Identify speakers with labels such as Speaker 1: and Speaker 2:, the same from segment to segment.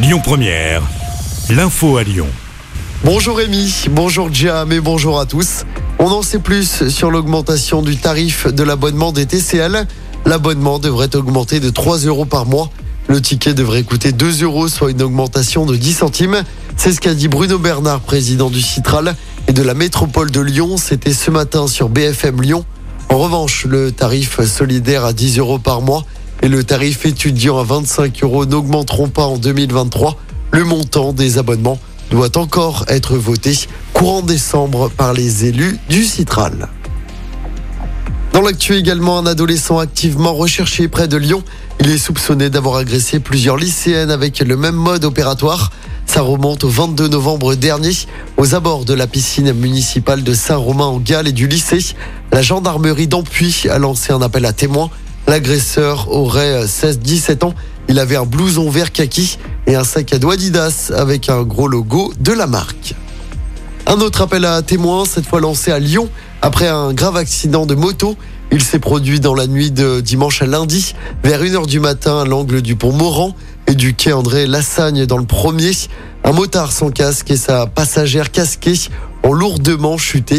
Speaker 1: Lyon Première, l'info à Lyon.
Speaker 2: Bonjour Rémi, bonjour Jam et bonjour à tous. On en sait plus sur l'augmentation du tarif de l'abonnement des TCL. L'abonnement devrait augmenter de 3 euros par mois. Le ticket devrait coûter 2 euros, soit une augmentation de 10 centimes. C'est ce qu'a dit Bruno Bernard, président du Citral et de la métropole de Lyon. C'était ce matin sur BFM Lyon. En revanche, le tarif solidaire à 10 euros par mois et le tarif étudiant à 25 euros n'augmenteront pas en 2023. Le montant des abonnements doit encore être voté courant décembre par les élus du Citral. Dans l'actu également, un adolescent activement recherché près de Lyon. Il est soupçonné d'avoir agressé plusieurs lycéennes avec le même mode opératoire. Ça remonte au 22 novembre dernier, aux abords de la piscine municipale de Saint-Romain en Galles et du lycée. La gendarmerie d'Ampuy a lancé un appel à témoins. L'agresseur aurait 16-17 ans. Il avait un blouson vert kaki et un sac à dos Adidas avec un gros logo de la marque. Un autre appel à témoins, cette fois lancé à Lyon, après un grave accident de moto. Il s'est produit dans la nuit de dimanche à lundi, vers 1h du matin à l'angle du pont Moran et du quai André Lassagne dans le premier. Un motard sans casque et sa passagère casquée ont lourdement chuté.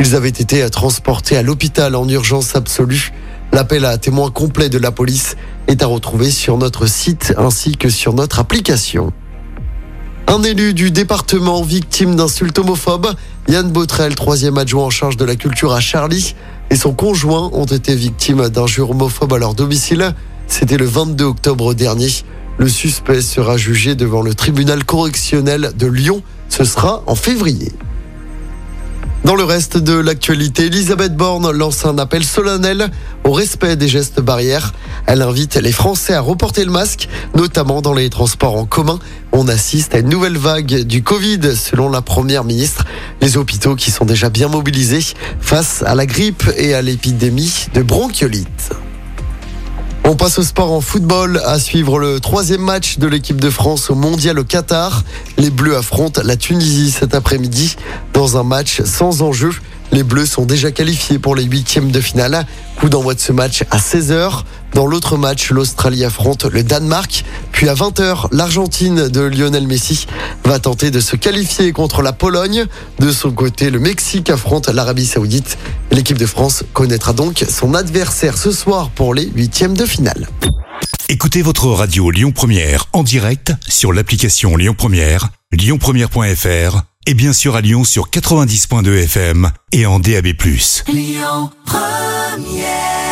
Speaker 2: Ils avaient été transportés à l'hôpital en urgence absolue. L'appel à témoins complet de la police est à retrouver sur notre site ainsi que sur notre application. Un élu du département victime d'insultes homophobes, Yann Botrel, troisième adjoint en charge de la culture à Charlie, et son conjoint ont été victimes d'injures homophobes à leur domicile. C'était le 22 octobre dernier. Le suspect sera jugé devant le tribunal correctionnel de Lyon. Ce sera en février. Dans le reste de l'actualité, Elisabeth Borne lance un appel solennel au respect des gestes barrières. Elle invite les Français à reporter le masque, notamment dans les transports en commun. On assiste à une nouvelle vague du Covid, selon la première ministre. Les hôpitaux qui sont déjà bien mobilisés face à la grippe et à l'épidémie de bronchiolite. On passe au sport en football à suivre le troisième match de l'équipe de France au mondial au Qatar. Les Bleus affrontent la Tunisie cet après-midi dans un match sans enjeu. Les Bleus sont déjà qualifiés pour les huitièmes de finale. Coup d'envoi de ce match à 16h. Dans l'autre match, l'Australie affronte le Danemark. Puis à 20h, l'Argentine de Lionel Messi va tenter de se qualifier contre la Pologne. De son côté, le Mexique affronte l'Arabie Saoudite. L'équipe de France connaîtra donc son adversaire ce soir pour les huitièmes de finale.
Speaker 1: Écoutez votre radio Lyon Première en direct sur l'application Lyon Première, lyonpremière.fr et bien sûr à Lyon sur 90.2 FM et en DAB+.
Speaker 3: Lyon Première